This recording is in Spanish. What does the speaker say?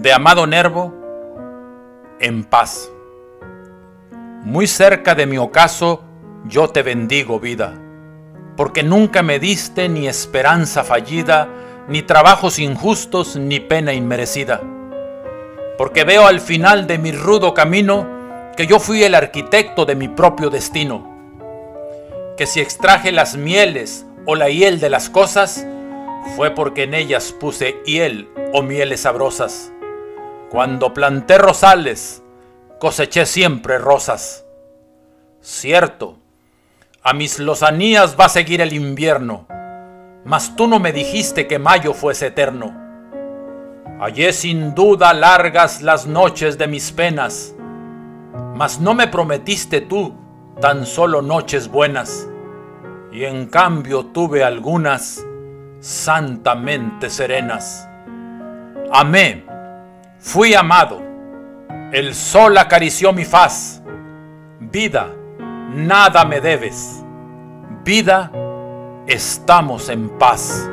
de Amado Nervo, en paz. Muy cerca de mi ocaso, yo te bendigo, vida, porque nunca me diste ni esperanza fallida, ni trabajos injustos, ni pena inmerecida. Porque veo al final de mi rudo camino que yo fui el arquitecto de mi propio destino. Que si extraje las mieles o la hiel de las cosas, fue porque en ellas puse hiel o mieles sabrosas. Cuando planté rosales, coseché siempre rosas. Cierto, a mis lozanías va a seguir el invierno, mas tú no me dijiste que mayo fuese eterno. Hallé sin duda largas las noches de mis penas, mas no me prometiste tú tan solo noches buenas, y en cambio tuve algunas santamente serenas. Amé Fui amado, el sol acarició mi faz. Vida, nada me debes. Vida, estamos en paz.